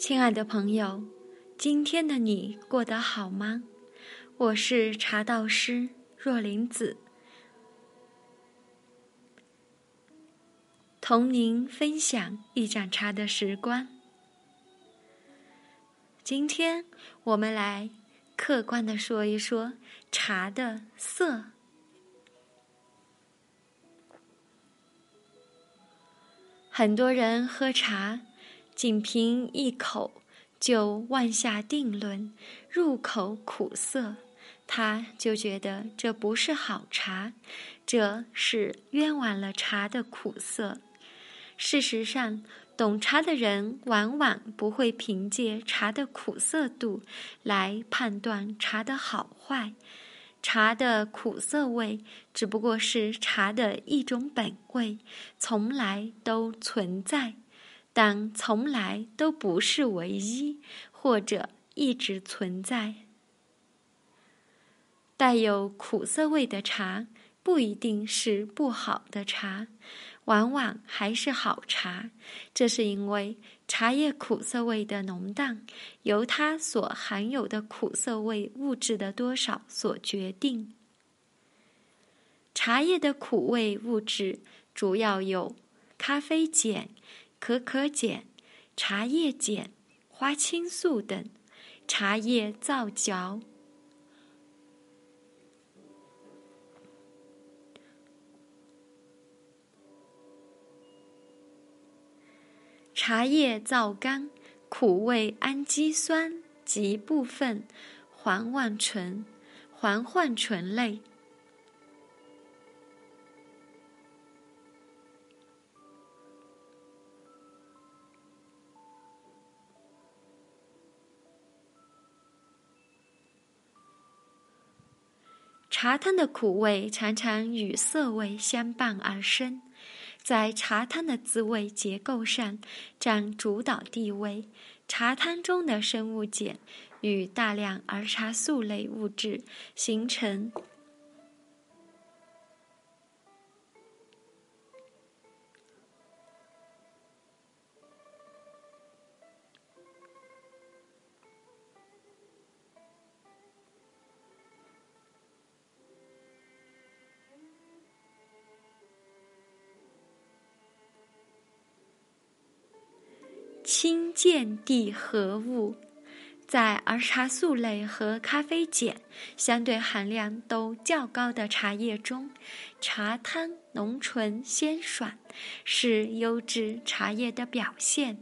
亲爱的朋友，今天的你过得好吗？我是茶道师若林子，同您分享一盏茶的时光。今天我们来客观的说一说茶的色。很多人喝茶。仅凭一口就妄下定论，入口苦涩，他就觉得这不是好茶，这是冤枉了茶的苦涩。事实上，懂茶的人往往不会凭借茶的苦涩度来判断茶的好坏，茶的苦涩味只不过是茶的一种本味，从来都存在。但从来都不是唯一，或者一直存在。带有苦涩味的茶不一定是不好的茶，往往还是好茶。这是因为茶叶苦涩味的浓淡由它所含有的苦涩味物质的多少所决定。茶叶的苦味物质主要有咖啡碱。可可碱、茶叶碱、花青素等，茶叶皂角、茶叶皂苷、苦味氨基酸及部分环烷醇、环烷醇类。茶汤的苦味常常与涩味相伴而生，在茶汤的滋味结构上占主导地位。茶汤中的生物碱与大量儿茶素类物质形成。氢键地合物，在儿茶素类和咖啡碱相对含量都较高的茶叶中，茶汤浓醇鲜爽，是优质茶叶的表现。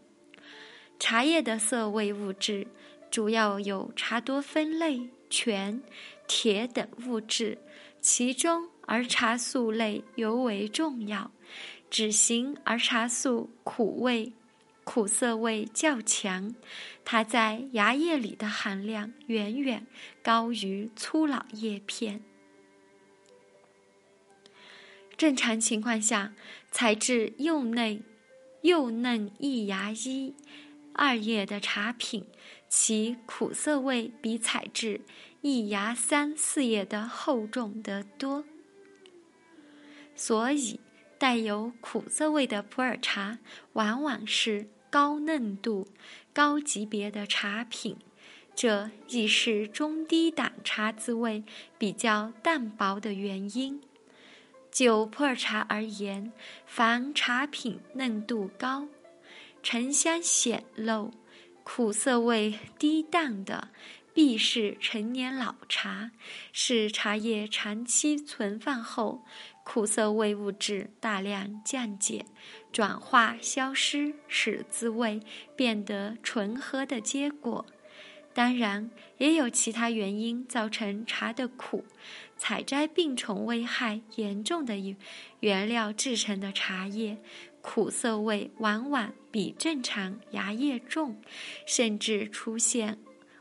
茶叶的色味物质主要有茶多酚类、醛、铁等物质，其中儿茶素类尤为重要。脂型儿茶素苦味。苦涩味较强，它在芽叶里的含量远远高于粗老叶片。正常情况下，采制幼嫩、幼嫩一芽一二叶的茶品，其苦涩味比采制一芽三四叶的厚重得多。所以，带有苦涩味的普洱茶往往是。高嫩度、高级别的茶品，这亦是中低档茶滋味比较淡薄的原因。就普洱茶而言，凡茶品嫩度高、沉香显露、苦涩味低淡的，必是陈年老茶，是茶叶长期存放后。苦涩味物质大量降解、转化、消失，使滋味变得醇和的结果。当然，也有其他原因造成茶的苦。采摘病虫危害严重的原料制成的茶叶，苦涩味往往比正常芽叶重，甚至出现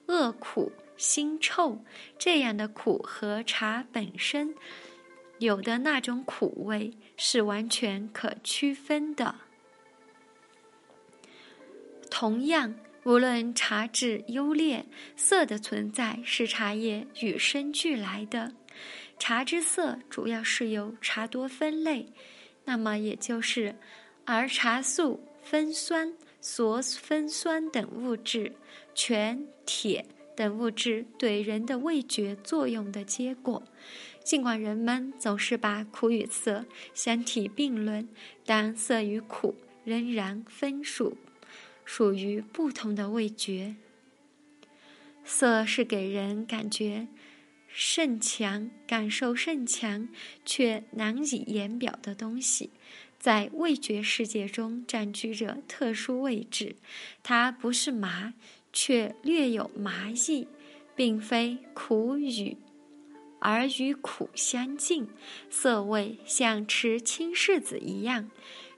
恶苦、腥臭。这样的苦和茶本身。有的那种苦味是完全可区分的。同样，无论茶质优劣，色的存在是茶叶与生俱来的。茶之色主要是由茶多酚类，那么也就是儿茶素、酚酸、羧酚酸等物质、醛、铁等物质对人的味觉作用的结果。尽管人们总是把苦与涩相提并论，但涩与苦仍然分属属于不同的味觉。涩是给人感觉甚强、感受甚强却难以言表的东西。在味觉世界中占据着特殊位置，它不是麻，却略有麻意，并非苦与，而与苦相近。涩味像吃青柿子一样，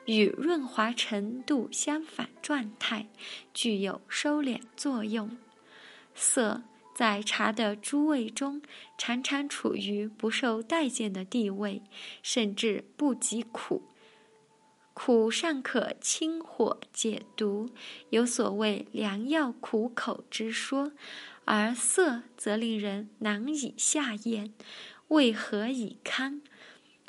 与润滑程度相反状态，具有收敛作用。涩在茶的诸味中常常处于不受待见的地位，甚至不及苦。苦尚可清火解毒，有所谓良药苦口之说，而涩则令人难以下咽，为何以堪？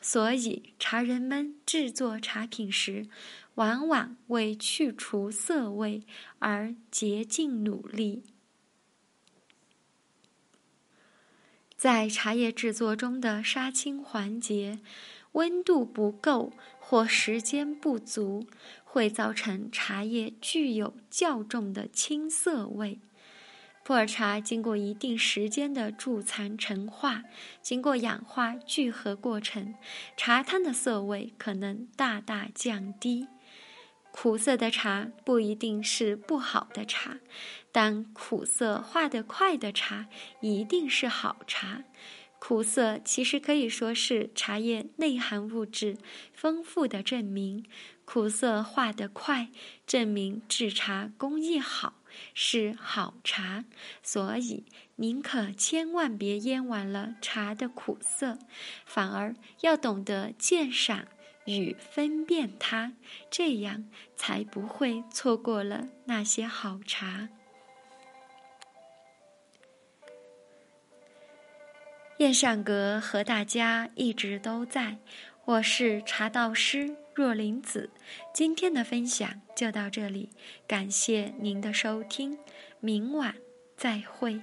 所以茶人们制作茶品时，往往为去除涩味而竭尽努力。在茶叶制作中的杀青环节，温度不够。或时间不足，会造成茶叶具有较重的青涩味。普洱茶经过一定时间的贮藏陈化，经过氧化聚合过程，茶汤的涩味可能大大降低。苦涩的茶不一定是不好的茶，但苦涩化得快的茶一定是好茶。苦涩其实可以说是茶叶内含物质丰富的证明。苦涩化得快，证明制茶工艺好，是好茶。所以，宁可千万别咽完了茶的苦涩，反而要懂得鉴赏与分辨它，这样才不会错过了那些好茶。燕上阁和大家一直都在，我是茶道师若林子，今天的分享就到这里，感谢您的收听，明晚再会。